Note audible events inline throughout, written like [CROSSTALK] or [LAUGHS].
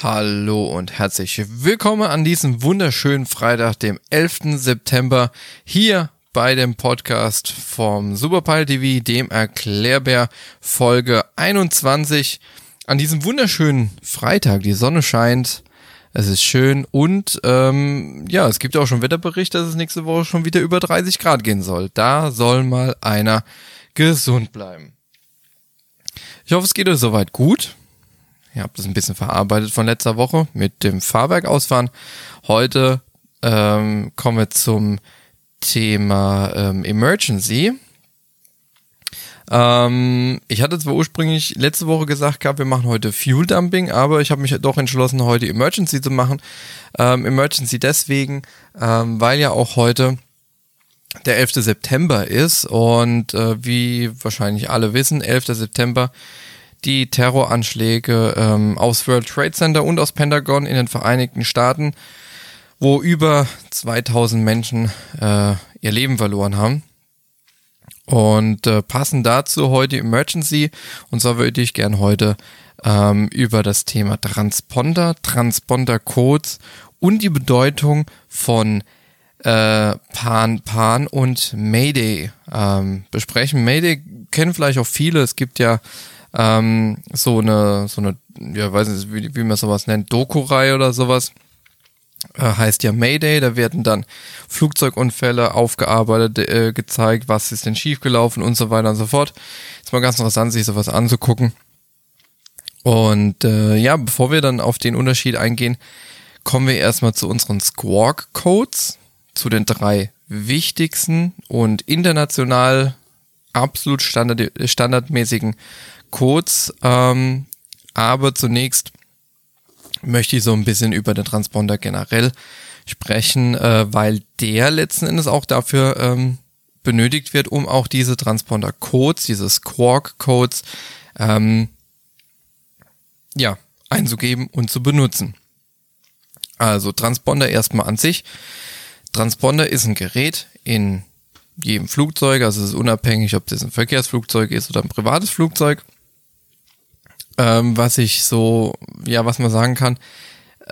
Hallo und herzlich willkommen an diesem wunderschönen Freitag, dem 11. September, hier bei dem Podcast vom Superpile TV, dem Erklärbär, Folge 21. An diesem wunderschönen Freitag, die Sonne scheint, es ist schön und ähm, ja, es gibt auch schon Wetterbericht, dass es nächste Woche schon wieder über 30 Grad gehen soll. Da soll mal einer gesund bleiben. Ich hoffe, es geht euch soweit gut. Ihr habt das ein bisschen verarbeitet von letzter Woche mit dem Fahrwerk ausfahren. Heute ähm, kommen wir zum Thema ähm, Emergency. Ähm, ich hatte zwar ursprünglich letzte Woche gesagt gehabt, wir machen heute Fuel Dumping, aber ich habe mich doch entschlossen, heute Emergency zu machen. Ähm, Emergency deswegen, ähm, weil ja auch heute der 11. September ist und äh, wie wahrscheinlich alle wissen, 11. September die Terroranschläge ähm, aus World Trade Center und aus Pentagon in den Vereinigten Staaten, wo über 2000 Menschen äh, ihr Leben verloren haben. Und äh, passen dazu heute Emergency. Und zwar würde ich gern heute ähm, über das Thema Transponder, Transponder-Codes und die Bedeutung von äh, Pan Pan und Mayday ähm, besprechen. Mayday kennen vielleicht auch viele. Es gibt ja ähm, so eine, so eine, ja, weiß nicht, wie, wie man sowas nennt, Doku-Reihe oder sowas. Äh, heißt ja Mayday, da werden dann Flugzeugunfälle aufgearbeitet, äh, gezeigt, was ist denn schiefgelaufen und so weiter und so fort. Ist mal ganz interessant, sich sowas anzugucken. Und äh, ja, bevor wir dann auf den Unterschied eingehen, kommen wir erstmal zu unseren Squawk-Codes, zu den drei wichtigsten und international absolut standard, standardmäßigen kurz, ähm, aber zunächst möchte ich so ein bisschen über den Transponder generell sprechen, äh, weil der letzten Endes auch dafür ähm, benötigt wird, um auch diese Transponder-Codes, diese Squawk-Codes, ähm, ja, einzugeben und zu benutzen. Also Transponder erstmal an sich. Transponder ist ein Gerät in jedem Flugzeug, also es ist unabhängig, ob das ein Verkehrsflugzeug ist oder ein privates Flugzeug ähm, was ich so, ja, was man sagen kann,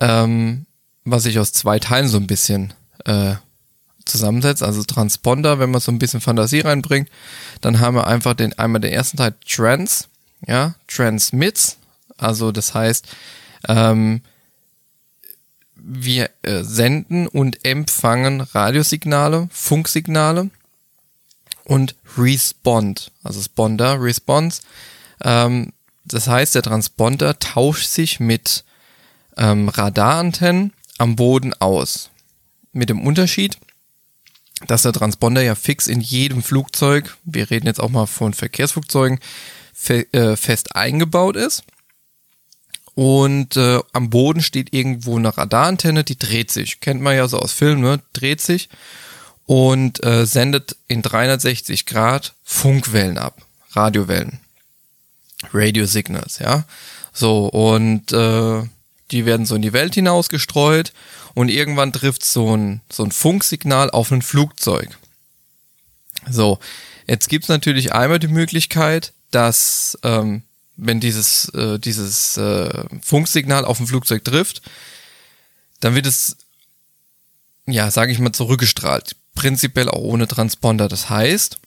ähm, was ich aus zwei Teilen so ein bisschen äh, zusammensetzt. Also Transponder, wenn man so ein bisschen Fantasie reinbringt, dann haben wir einfach den einmal den ersten Teil Trans, ja, Transmits. Also das heißt, ähm, wir äh, senden und empfangen Radiosignale, Funksignale und Respond, also Sponder, Response. Ähm, das heißt, der Transponder tauscht sich mit ähm, Radarantennen am Boden aus. Mit dem Unterschied, dass der Transponder ja fix in jedem Flugzeug, wir reden jetzt auch mal von Verkehrsflugzeugen, fe äh, fest eingebaut ist. Und äh, am Boden steht irgendwo eine Radarantenne, die dreht sich. Kennt man ja so aus Filmen, ne? Dreht sich und äh, sendet in 360 Grad Funkwellen ab, Radiowellen. Radio Signals, ja. So, und äh, die werden so in die Welt hinaus gestreut und irgendwann trifft so ein, so ein Funksignal auf ein Flugzeug. So, jetzt gibt's natürlich einmal die Möglichkeit, dass ähm, wenn dieses, äh, dieses äh, Funksignal auf ein Flugzeug trifft, dann wird es, ja, sage ich mal, zurückgestrahlt. Prinzipiell auch ohne Transponder. Das heißt,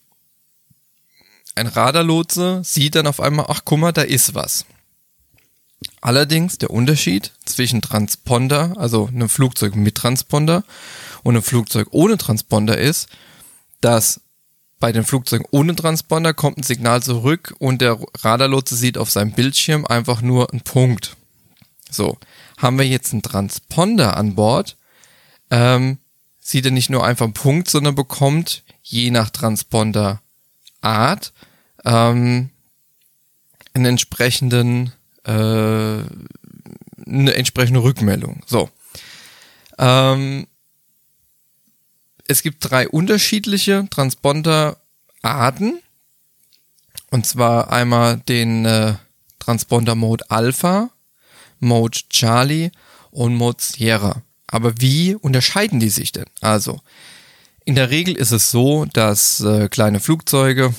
ein Radarlotse sieht dann auf einmal, ach guck mal, da ist was. Allerdings der Unterschied zwischen Transponder, also einem Flugzeug mit Transponder und einem Flugzeug ohne Transponder ist, dass bei den Flugzeugen ohne Transponder kommt ein Signal zurück und der Radarlotse sieht auf seinem Bildschirm einfach nur einen Punkt. So, haben wir jetzt einen Transponder an Bord, ähm, sieht er nicht nur einfach einen Punkt, sondern bekommt je nach Transponder Art ähm, einen entsprechenden äh, eine entsprechende Rückmeldung. So. Ähm, es gibt drei unterschiedliche Transponder-Arten. Und zwar einmal den äh, Transponder Mode Alpha, Mode Charlie und Mode Sierra. Aber wie unterscheiden die sich denn? Also, in der Regel ist es so, dass äh, kleine Flugzeuge,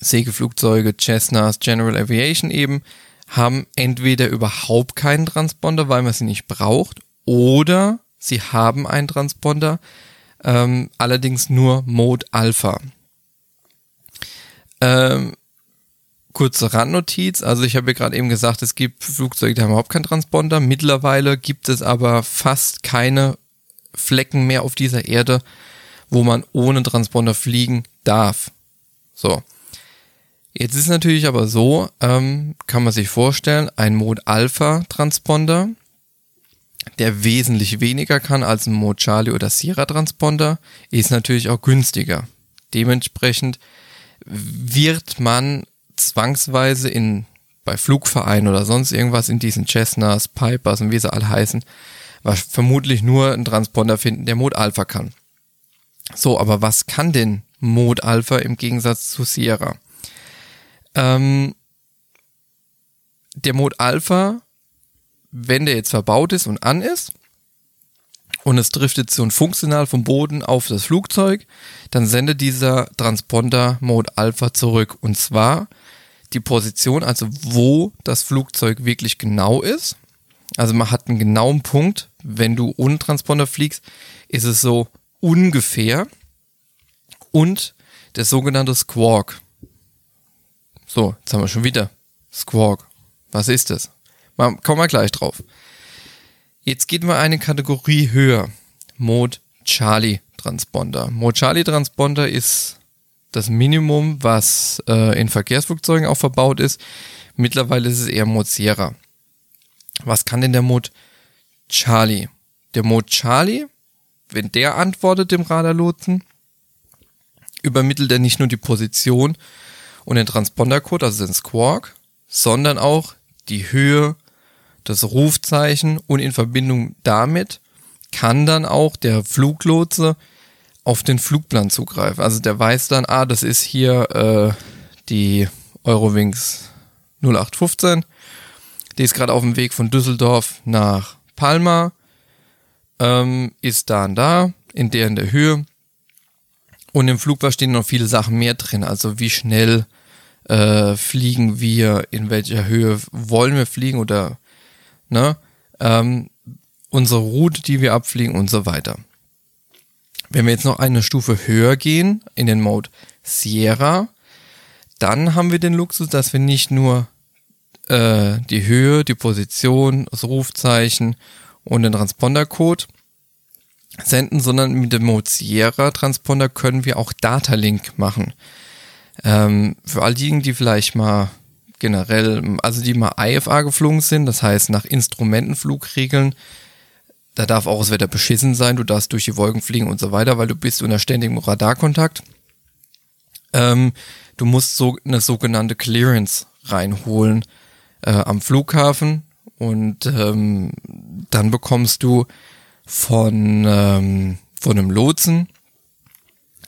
Segelflugzeuge, Cessnas, General Aviation eben, haben entweder überhaupt keinen Transponder, weil man sie nicht braucht, oder sie haben einen Transponder, ähm, allerdings nur Mode Alpha. Ähm, kurze Randnotiz, also ich habe ja gerade eben gesagt, es gibt Flugzeuge, die haben überhaupt keinen Transponder. Mittlerweile gibt es aber fast keine Flecken mehr auf dieser Erde, wo man ohne Transponder fliegen darf. So. Jetzt ist natürlich aber so, ähm, kann man sich vorstellen, ein Mode Alpha Transponder, der wesentlich weniger kann als ein Mode Charlie oder Sierra Transponder, ist natürlich auch günstiger. Dementsprechend wird man zwangsweise in bei Flugvereinen oder sonst irgendwas in diesen Cessnas, Pipers und wie sie alle heißen, vermutlich nur einen Transponder finden, der Mode Alpha kann. So, aber was kann denn Mode Alpha im Gegensatz zu Sierra? Ähm, der Mode Alpha, wenn der jetzt verbaut ist und an ist, und es driftet so ein Funksignal vom Boden auf das Flugzeug, dann sendet dieser Transponder Mode Alpha zurück. Und zwar die Position, also wo das Flugzeug wirklich genau ist. Also man hat einen genauen Punkt. Wenn du ohne Transponder fliegst, ist es so ungefähr. Und der sogenannte Squawk. So, jetzt haben wir schon wieder Squawk. Was ist das? Mal, kommen wir gleich drauf. Jetzt geht mal eine Kategorie höher. Mode Charlie Transponder. Mode Charlie Transponder ist das Minimum, was äh, in Verkehrsflugzeugen auch verbaut ist. Mittlerweile ist es eher Mode Sierra. Was kann denn der Mode Charlie? Der Mode Charlie, wenn der antwortet dem Radarlotsen, übermittelt er nicht nur die Position und den Transpondercode, also den Squawk, sondern auch die Höhe, das Rufzeichen und in Verbindung damit kann dann auch der Fluglotse auf den Flugplan zugreifen. Also der weiß dann, ah, das ist hier äh, die Eurowings 0815. Die ist gerade auf dem Weg von Düsseldorf nach Palma. Ähm, ist da und da, in der in der Höhe. Und im Flugplan stehen noch viele Sachen mehr drin. Also wie schnell äh, fliegen wir, in welcher Höhe wollen wir fliegen oder ne? Ähm, unsere Route, die wir abfliegen und so weiter. Wenn wir jetzt noch eine Stufe höher gehen, in den Mode Sierra, dann haben wir den Luxus, dass wir nicht nur äh, die Höhe, die Position, das Rufzeichen und den Transpondercode senden, sondern mit dem Mode Sierra Transponder können wir auch Datalink machen. Ähm, für all diejenigen, die vielleicht mal generell, also die mal IFA geflogen sind, das heißt nach Instrumentenflugregeln, da darf auch das Wetter beschissen sein, du darfst durch die Wolken fliegen und so weiter, weil du bist unter ständigem Radarkontakt. Ähm, du musst so eine sogenannte Clearance reinholen äh, am Flughafen und ähm, dann bekommst du von, ähm, von einem Lotsen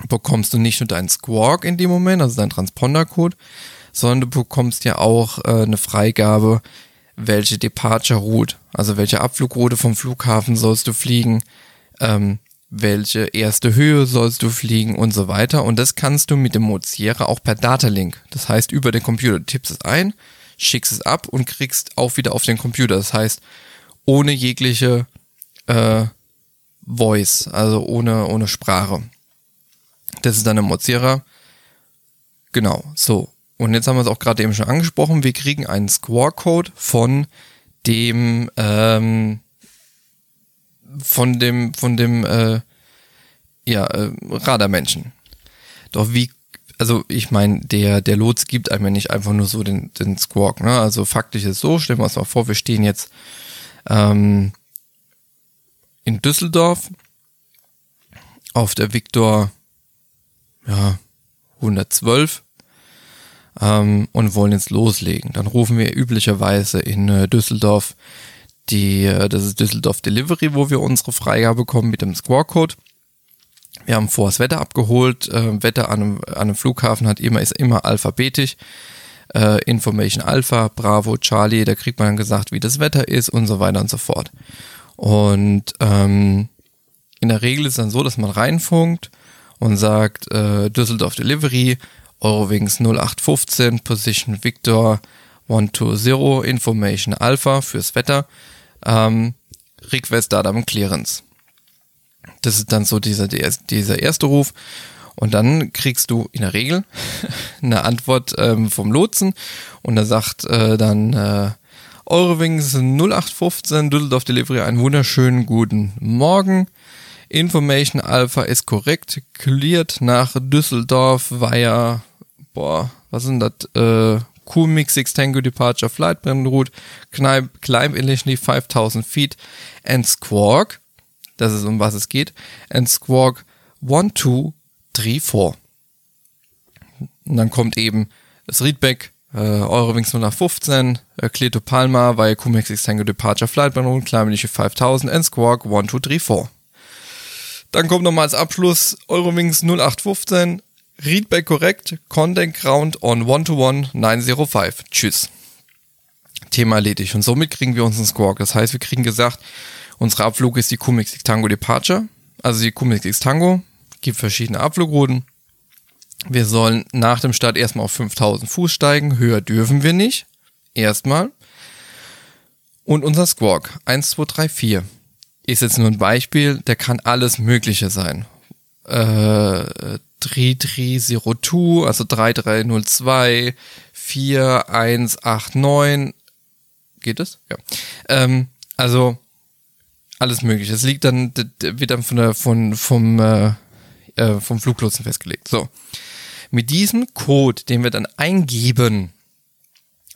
bekommst du nicht nur deinen Squawk in dem Moment, also deinen Transpondercode, sondern du bekommst ja auch äh, eine Freigabe, welche Departure Route, also welche Abflugroute vom Flughafen sollst du fliegen, ähm, welche erste Höhe sollst du fliegen und so weiter. Und das kannst du mit dem Mozilla auch per Datalink. Das heißt, über den Computer tippst es ein, schickst es ab und kriegst auch wieder auf den Computer. Das heißt, ohne jegliche äh, Voice, also ohne, ohne Sprache. Das ist dann ein Mozilla. Genau, so. Und jetzt haben wir es auch gerade eben schon angesprochen, wir kriegen einen Score-Code von dem, ähm, von dem, von dem, äh, ja, äh, Radarmenschen. Doch wie, also ich meine, der, der Lots gibt einem ja nicht einfach nur so den, den Squawk, ne? Also faktisch ist so, stellen wir uns mal vor, wir stehen jetzt ähm, in Düsseldorf auf der Victor ja, 112 ähm, und wollen jetzt loslegen. Dann rufen wir üblicherweise in äh, Düsseldorf die, äh, das ist Düsseldorf Delivery, wo wir unsere Freigabe bekommen mit dem Squawk-Code. Wir haben vorher das Wetter abgeholt. Äh, Wetter an einem, an einem Flughafen hat immer, ist immer alphabetisch. Äh, Information Alpha, Bravo, Charlie, da kriegt man dann gesagt, wie das Wetter ist und so weiter und so fort. Und ähm, in der Regel ist dann so, dass man reinfunkt und sagt, äh, Düsseldorf Delivery, Eurowings 0815, Position Victor 120 Information Alpha fürs Wetter. Ähm, Request Datum Clearance. Das ist dann so dieser, dieser erste Ruf. Und dann kriegst du in der Regel [LAUGHS] eine Antwort ähm, vom Lotsen und er sagt äh, dann äh, Eurowings 0815 Düsseldorf Delivery einen wunderschönen guten Morgen. Information Alpha ist korrekt, cleared nach Düsseldorf via, boah, was sind das, äh, Kumix 6 Tango Departure Flight Brand Route, climb, climb initially 5000 feet and squawk, das ist um was es geht, and squawk 1, 2, 3, 4. Und dann kommt eben das Readback, äh, Eurowings 0815, äh, Palma via Kumix 6 Tango Departure Flight Brand Route, climb initially 5000 and squawk 1, 2, 3, 4. Dann kommt nochmal als Abschluss Eurowings 0815, Readback korrekt, Content Ground on 1-to-1 905. Tschüss. Thema erledigt. Und somit kriegen wir uns einen Squawk. Das heißt, wir kriegen gesagt, unser Abflug ist die Kumix Tango Departure, also die Kumix Tango, gibt verschiedene Abflugrouten. Wir sollen nach dem Start erstmal auf 5000 Fuß steigen, höher dürfen wir nicht. Erstmal. Und unser Squawk 1, 2, 3, 4 ist jetzt nur ein Beispiel, der kann alles Mögliche sein. Äh, 3302, also 3302, 4189. Geht es? Ja. Ähm, also alles mögliche. Es liegt dann, wird dann von der, von, vom, äh, äh, vom Fluglotsen festgelegt. So. Mit diesem Code, den wir dann eingeben,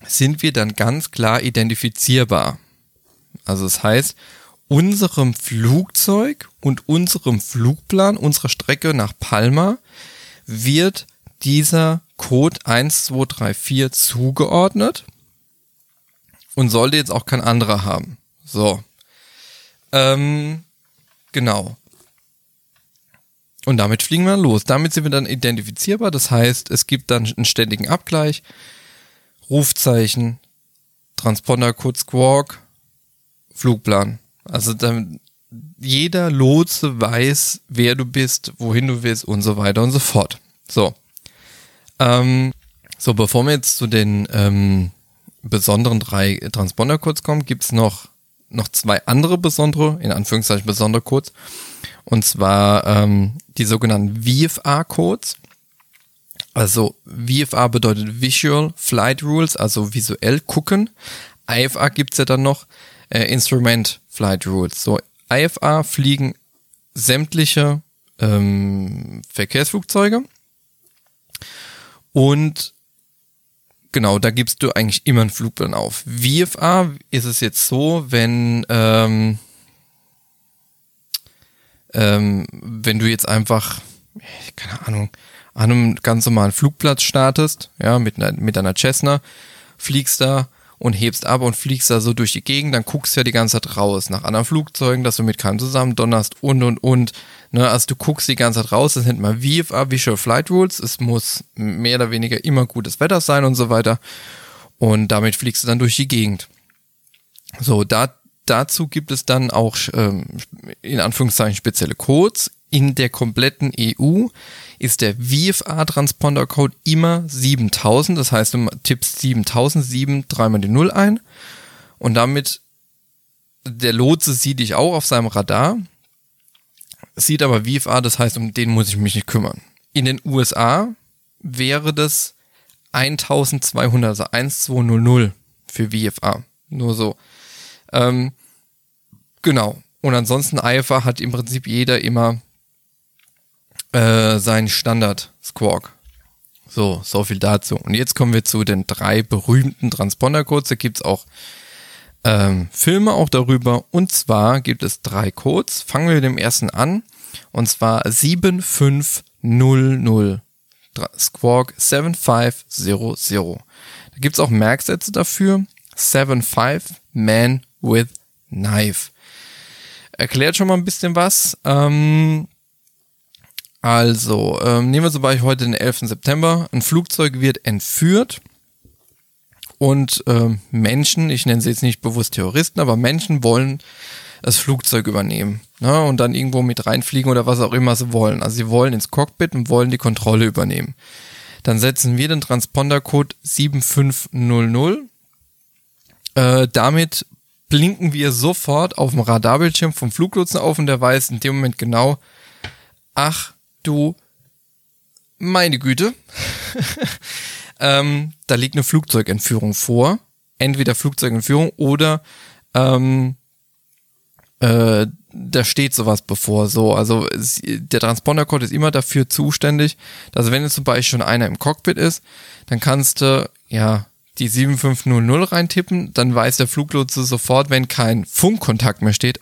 sind wir dann ganz klar identifizierbar. Also das heißt, unserem Flugzeug und unserem Flugplan, unserer Strecke nach Palma, wird dieser Code 1234 zugeordnet und sollte jetzt auch kein anderer haben. So. Ähm, genau. Und damit fliegen wir los. Damit sind wir dann identifizierbar. Das heißt, es gibt dann einen ständigen Abgleich. Rufzeichen, Transponder, Code Squawk, Flugplan. Also dann jeder Lotse weiß, wer du bist, wohin du willst und so weiter und so fort. So. Ähm, so, bevor wir jetzt zu den ähm, besonderen drei Transponder-Codes kommen, gibt's noch, noch zwei andere besondere, in Anführungszeichen besondere Codes. Und zwar ähm, die sogenannten VFA-Codes. Also VFA bedeutet Visual Flight Rules, also visuell gucken. IFA gibt's ja dann noch, äh, Instrument Flight Rules. So, IFA fliegen sämtliche ähm, Verkehrsflugzeuge. Und genau, da gibst du eigentlich immer einen Flugplan auf. VFA ist es jetzt so, wenn ähm, ähm, wenn du jetzt einfach, keine Ahnung, an einem ganz normalen Flugplatz startest, ja, mit einer, mit einer Cessna, fliegst da und hebst ab und fliegst da so durch die Gegend, dann guckst du ja die ganze Zeit raus nach anderen Flugzeugen, dass du mit keinem zusammen donnerst und und und. Ne, also du guckst die ganze Zeit raus, das nennt man VFA, Visual Flight Rules. Es muss mehr oder weniger immer gutes Wetter sein und so weiter. Und damit fliegst du dann durch die Gegend. So, da, dazu gibt es dann auch ähm, in Anführungszeichen spezielle Codes. In der kompletten EU ist der VFA-Transponder-Code immer 7000. Das heißt, du tippst 7007 dreimal die Null ein und damit der Lotse sieht dich auch auf seinem Radar, sieht aber VFA, das heißt, um den muss ich mich nicht kümmern. In den USA wäre das 1200, also 1200 für VFA. Nur so. Ähm, genau. Und ansonsten IFA hat im Prinzip jeder immer äh, sein Standard-Squawk. So, so viel dazu. Und jetzt kommen wir zu den drei berühmten Transponder-Codes. Da gibt's auch ähm, Filme auch darüber. Und zwar gibt es drei Codes. Fangen wir mit dem ersten an. Und zwar 7500. Squawk 7500. Da gibt's auch Merksätze dafür. 75 Man with Knife. Erklärt schon mal ein bisschen was. Ähm, also, ähm, nehmen wir zum Beispiel heute den 11. September. Ein Flugzeug wird entführt und ähm, Menschen, ich nenne sie jetzt nicht bewusst Terroristen, aber Menschen wollen das Flugzeug übernehmen ne, und dann irgendwo mit reinfliegen oder was auch immer sie wollen. Also sie wollen ins Cockpit und wollen die Kontrolle übernehmen. Dann setzen wir den Transpondercode 7500 Äh, damit blinken wir sofort auf dem Radarbildschirm vom Fluglotsen auf und der weiß in dem Moment genau, ach du meine Güte, [LAUGHS] ähm, da liegt eine Flugzeugentführung vor. Entweder Flugzeugentführung oder ähm, äh, da steht sowas bevor. So, also der Transponder-Code ist immer dafür zuständig, dass wenn jetzt zum Beispiel schon einer im Cockpit ist, dann kannst du ja die 7500 reintippen, dann weiß der Fluglotse sofort, wenn kein Funkkontakt mehr steht,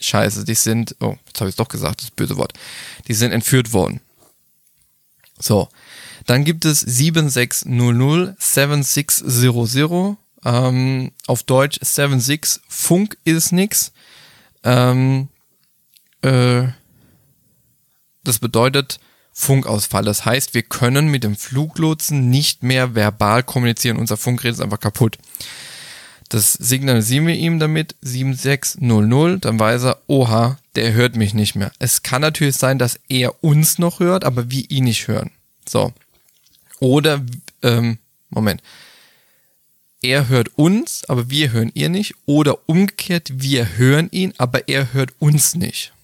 scheiße, die sind, oh, jetzt habe ich es doch gesagt, das böse Wort, die sind entführt worden. So, dann gibt es 7600 7600, ähm, auf Deutsch 76, Funk ist nix. Ähm, äh, das bedeutet Funkausfall. Das heißt, wir können mit dem Fluglotsen nicht mehr verbal kommunizieren. Unser Funkgerät ist einfach kaputt. Das signalisieren wir ihm damit 7600, dann weiß er, oha, der hört mich nicht mehr. Es kann natürlich sein, dass er uns noch hört, aber wir ihn nicht hören. So. Oder, ähm, Moment. Er hört uns, aber wir hören ihr nicht. Oder umgekehrt, wir hören ihn, aber er hört uns nicht.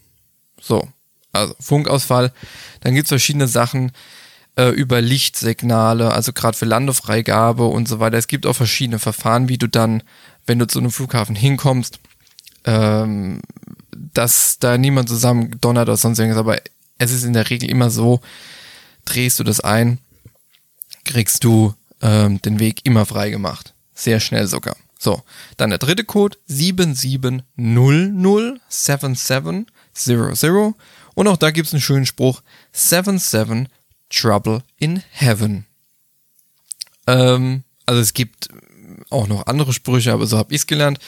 So. Also Funkausfall. Dann gibt's verschiedene Sachen äh, über Lichtsignale, also gerade für Landefreigabe und so weiter. Es gibt auch verschiedene Verfahren, wie du dann, wenn du zu einem Flughafen hinkommst, ähm, dass da niemand zusammen donnert oder sonst irgendwas, aber es ist in der Regel immer so, drehst du das ein, kriegst du ähm, den Weg immer frei gemacht. Sehr schnell sogar. So, dann der dritte Code 77007700 und auch da gibt's einen schönen Spruch 77 Trouble in Heaven. Ähm, also es gibt auch noch andere Sprüche, aber so habe ich's gelernt.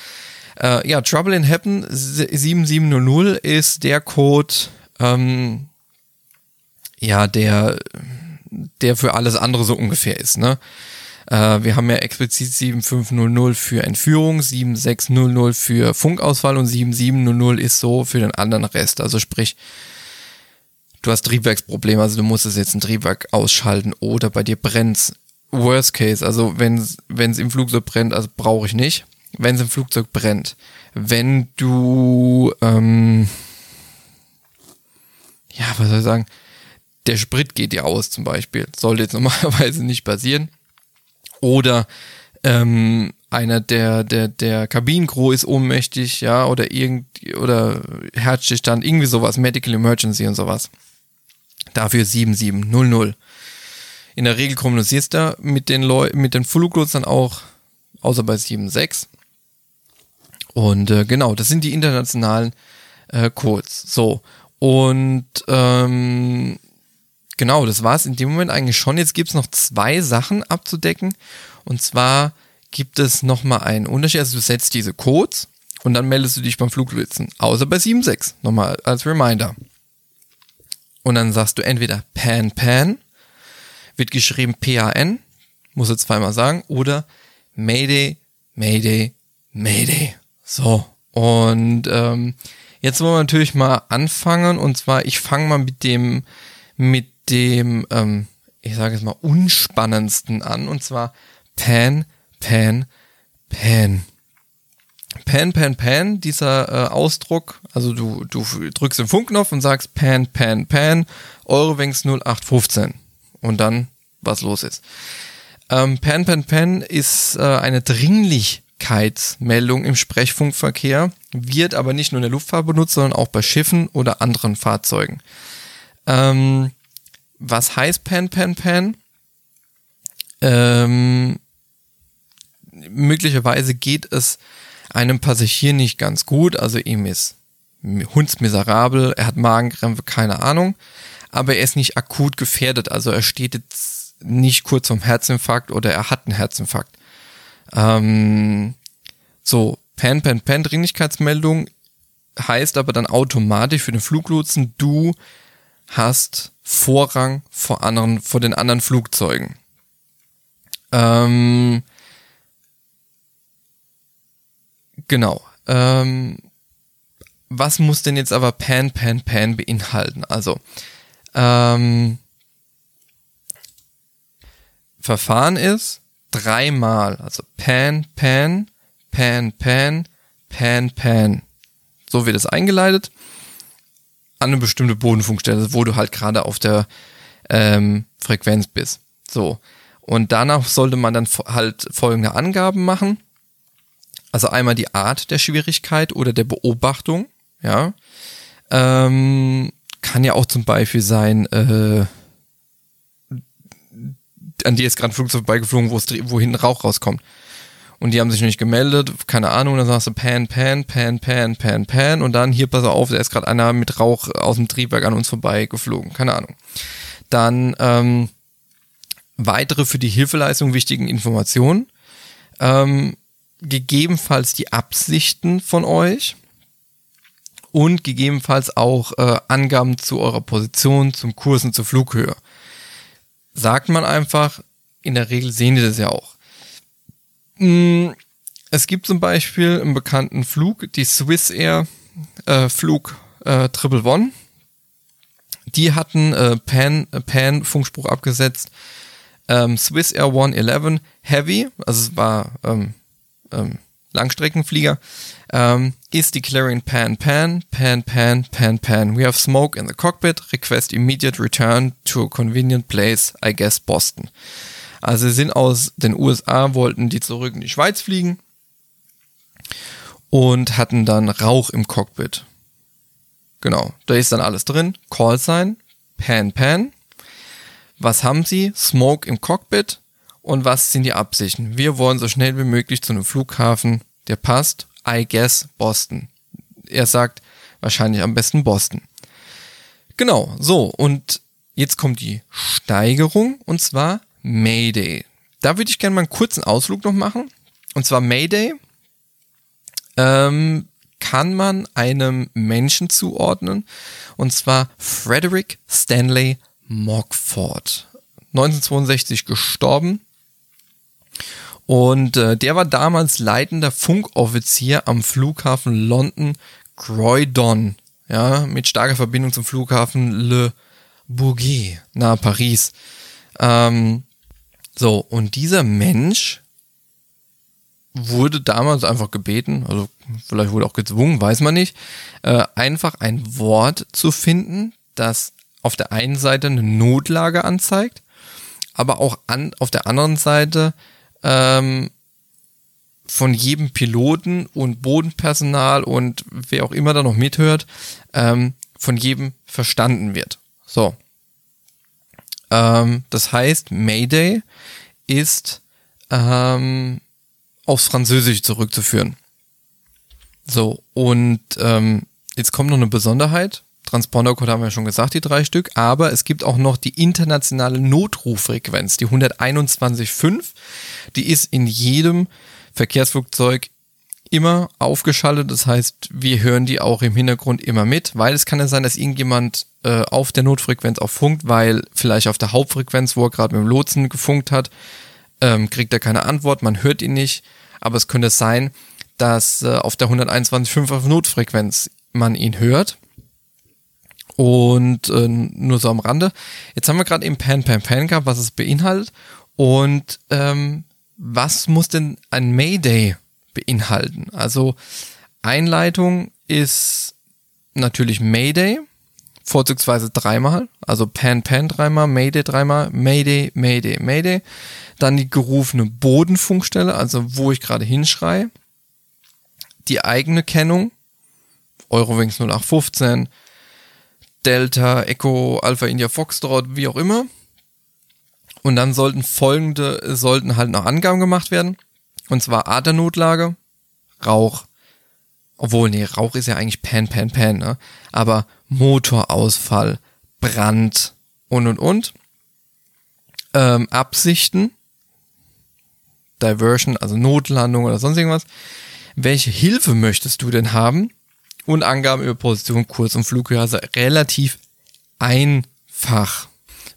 Äh, ja, Trouble in Heaven 7700 ist der Code, ähm, ja, der, der für alles andere so ungefähr ist, ne? Äh, wir haben ja explizit 7500 für Entführung, 7600 für Funkausfall und 7700 ist so für den anderen Rest. Also sprich, du hast Triebwerksprobleme, also du musstest jetzt ein Triebwerk ausschalten oder bei dir brennt's. Worst case, also wenn es im Flugzeug brennt, also brauche ich nicht. Wenn es im Flugzeug brennt, wenn du ähm, ja, was soll ich sagen, der Sprit geht dir aus zum Beispiel, sollte jetzt [LAUGHS] normalerweise nicht passieren. Oder ähm, einer der der der Kabinencrew ist ohnmächtig, ja, oder irgend oder Herzstillstand, irgendwie sowas, Medical Emergency und sowas. Dafür 7700. In der Regel kommunizierst du mit den Leuten, mit den Fluglotsen auch, außer bei 76. Und äh, genau, das sind die internationalen äh, Codes. So. Und ähm, genau, das war es in dem Moment eigentlich schon. Jetzt gibt's noch zwei Sachen abzudecken. Und zwar gibt es nochmal einen Unterschied. Also du setzt diese Codes und dann meldest du dich beim Fluglotsen. Außer bei 76. Nochmal als Reminder. Und dann sagst du entweder Pan Pan, wird geschrieben P-A-N, muss er zweimal sagen, oder Mayday, Mayday, Mayday. So. Und ähm, jetzt wollen wir natürlich mal anfangen. Und zwar, ich fange mal mit dem, mit dem, ähm, ich sage es mal, unspannendsten an. Und zwar Pan, Pan, Pan. Pan, Pan, Pan, dieser äh, Ausdruck, also du, du drückst den Funkknopf und sagst Pan, Pan, Pan, Eurowings 0815 und dann was los ist. Ähm, Pan, Pan, Pan ist äh, eine Dringlichkeitsmeldung im Sprechfunkverkehr, wird aber nicht nur in der Luftfahrt benutzt, sondern auch bei Schiffen oder anderen Fahrzeugen. Ähm, was heißt Pan, Pan, Pan? Ähm, möglicherweise geht es einem Passagier nicht ganz gut, also ihm ist hundsmiserabel, er hat Magenkrämpfe, keine Ahnung, aber er ist nicht akut gefährdet, also er steht jetzt nicht kurz vorm Herzinfarkt oder er hat einen Herzinfarkt. Ähm, so, Pan, Pan, Pan, Dringlichkeitsmeldung heißt aber dann automatisch für den Fluglotsen, du hast Vorrang vor anderen, vor den anderen Flugzeugen. Ähm, Genau. Ähm, was muss denn jetzt aber Pan, Pan, Pan beinhalten? Also, ähm, Verfahren ist dreimal, also Pan, Pan, Pan, Pan, Pan, Pan. So wird es eingeleitet an eine bestimmte Bodenfunkstelle, wo du halt gerade auf der ähm, Frequenz bist. So. Und danach sollte man dann halt folgende Angaben machen. Also einmal die Art der Schwierigkeit oder der Beobachtung, ja. Ähm, kann ja auch zum Beispiel sein, äh, an dir ist gerade ein Flugzeug vorbeigeflogen, wo, es, wo hinten Rauch rauskommt. Und die haben sich nicht gemeldet, keine Ahnung, dann sagst du Pan, Pan, Pan, Pan, Pan, Pan. Und dann hier, pass auf, da ist gerade einer mit Rauch aus dem Triebwerk an uns vorbeigeflogen, keine Ahnung. Dann ähm, weitere für die Hilfeleistung wichtigen Informationen, ähm, gegebenenfalls die Absichten von euch. Und gegebenenfalls auch äh, Angaben zu eurer Position, zum Kurs und zur Flughöhe. Sagt man einfach, in der Regel sehen die das ja auch. Mm, es gibt zum Beispiel einen bekannten Flug, die Swiss Air äh, Flug äh, Triple One. Die hatten äh, Pan, Pan Funkspruch abgesetzt. Ähm, Swiss Air 111 Heavy, also es war ähm, ähm, Langstreckenflieger, um, is declaring pan, pan, pan, pan, pan, pan. We have smoke in the cockpit. Request immediate return to a convenient place, I guess Boston. Also sie sind aus den USA, wollten die zurück in die Schweiz fliegen und hatten dann Rauch im Cockpit. Genau, da ist dann alles drin. Call Sign, Pan, Pan. Was haben sie? Smoke im Cockpit. Und was sind die Absichten? Wir wollen so schnell wie möglich zu einem Flughafen, der passt. I guess Boston. Er sagt wahrscheinlich am besten Boston. Genau, so. Und jetzt kommt die Steigerung und zwar Mayday. Da würde ich gerne mal einen kurzen Ausflug noch machen. Und zwar Mayday ähm, kann man einem Menschen zuordnen. Und zwar Frederick Stanley Mockford. 1962 gestorben. Und äh, der war damals leitender Funkoffizier am Flughafen London Croydon. Ja, mit starker Verbindung zum Flughafen Le Bourget nahe Paris. Ähm, so, und dieser Mensch wurde damals einfach gebeten, also vielleicht wurde auch gezwungen, weiß man nicht, äh, einfach ein Wort zu finden, das auf der einen Seite eine Notlage anzeigt, aber auch an, auf der anderen Seite ähm, von jedem Piloten und Bodenpersonal und wer auch immer da noch mithört, ähm, von jedem verstanden wird. So. Ähm, das heißt, Mayday ist ähm, aufs Französische zurückzuführen. So, und ähm, jetzt kommt noch eine Besonderheit. Transpondercode haben wir schon gesagt, die drei Stück, aber es gibt auch noch die internationale Notruffrequenz, die 121.5. Die ist in jedem Verkehrsflugzeug immer aufgeschaltet. Das heißt, wir hören die auch im Hintergrund immer mit, weil es kann ja sein, dass irgendjemand äh, auf der Notfrequenz auch funkt, weil vielleicht auf der Hauptfrequenz, wo er gerade mit dem Lotsen gefunkt hat, ähm, kriegt er keine Antwort, man hört ihn nicht. Aber es könnte sein, dass äh, auf der 121.5 auf Notfrequenz man ihn hört. Und äh, nur so am Rande. Jetzt haben wir gerade eben Pan Pan Pan gehabt, was es beinhaltet. Und ähm, was muss denn ein Mayday beinhalten. Also Einleitung ist natürlich Mayday, vorzugsweise dreimal, also Pan Pan dreimal, Mayday dreimal, Mayday, Mayday, Mayday. Dann die gerufene Bodenfunkstelle, also wo ich gerade hinschreie. Die eigene Kennung, Eurowings 0815, Delta, Echo, Alpha India Foxtrot, wie auch immer. Und dann sollten folgende, sollten halt noch Angaben gemacht werden. Und zwar Atemnotlage, Rauch. Obwohl, nee, Rauch ist ja eigentlich Pan, Pan, Pan, ne? Aber Motorausfall, Brand und und und. Ähm, Absichten, Diversion, also Notlandung oder sonst irgendwas. Welche Hilfe möchtest du denn haben? Und Angaben über Position, Kurs und Flughöhe, also relativ einfach.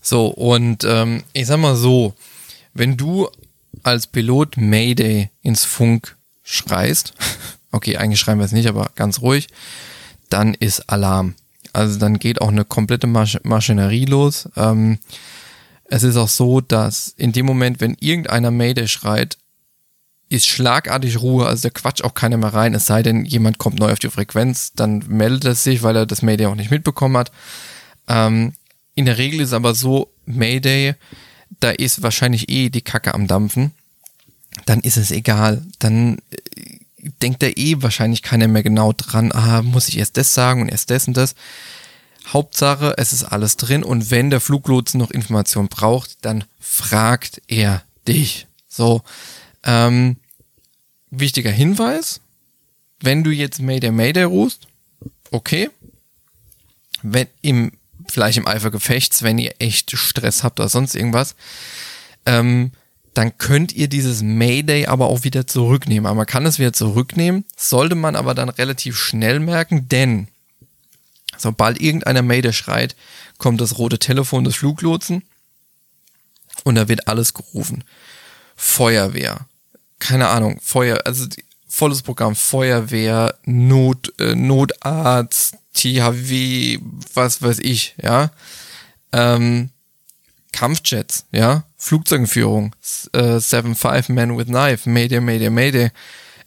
So, und ähm, ich sag mal so, wenn du als Pilot Mayday ins Funk schreist, [LAUGHS] okay, eigentlich schreien wir es nicht, aber ganz ruhig, dann ist Alarm. Also dann geht auch eine komplette Masch Maschinerie los. Ähm, es ist auch so, dass in dem Moment, wenn irgendeiner Mayday schreit, ist schlagartig Ruhe, also da quatscht auch keiner mehr rein, es sei denn, jemand kommt neu auf die Frequenz, dann meldet er sich, weil er das Mayday auch nicht mitbekommen hat. Ähm, in der Regel ist aber so, Mayday, da ist wahrscheinlich eh die Kacke am Dampfen. Dann ist es egal. Dann äh, denkt da eh wahrscheinlich keiner mehr genau dran, ah, muss ich erst das sagen und erst das und das. Hauptsache, es ist alles drin und wenn der Fluglotsen noch Informationen braucht, dann fragt er dich. So, ähm, wichtiger Hinweis, wenn du jetzt Mayday Mayday rufst, okay, wenn im, vielleicht im Eifer Gefechts, wenn ihr echt Stress habt oder sonst irgendwas, ähm, dann könnt ihr dieses Mayday aber auch wieder zurücknehmen. Aber man kann es wieder zurücknehmen, sollte man aber dann relativ schnell merken, denn sobald irgendeiner Mayday schreit, kommt das rote Telefon des Fluglotsen und da wird alles gerufen. Feuerwehr, keine Ahnung, Feuer, also volles Programm, Feuerwehr, Not, äh, Notarzt, THW, was weiß ich, ja. Ähm, Kampfjets, ja, Flugzeugführung, äh, 7-5 Man with Knife, Mayday, Mayday, Mayday,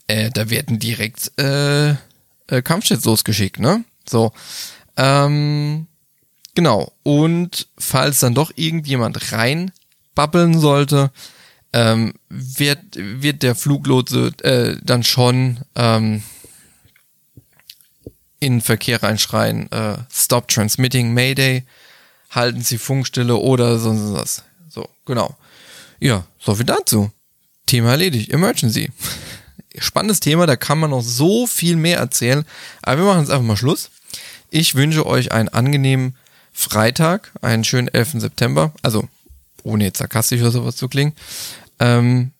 äh, da werden direkt äh, äh, Kampfjets losgeschickt, ne? So, ähm, genau. Und falls dann doch irgendjemand reinbabbeln sollte, ähm, wird, wird der Fluglotse äh, dann schon ähm, in Verkehr reinschreien, äh, Stop Transmitting, Mayday, halten Sie Funkstille oder sonst was. So, genau. Ja, so viel dazu. Thema erledigt. Emergency. [LAUGHS] Spannendes Thema, da kann man noch so viel mehr erzählen. Aber wir machen jetzt einfach mal Schluss. Ich wünsche euch einen angenehmen Freitag, einen schönen 11. September. Also, ohne jetzt sarkastisch oder sowas zu klingen. Ähm,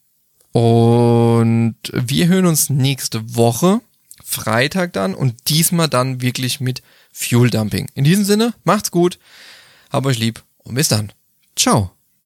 und wir hören uns nächste Woche, Freitag dann und diesmal dann wirklich mit Fuel Dumping. In diesem Sinne, macht's gut, hab euch lieb und bis dann. Ciao.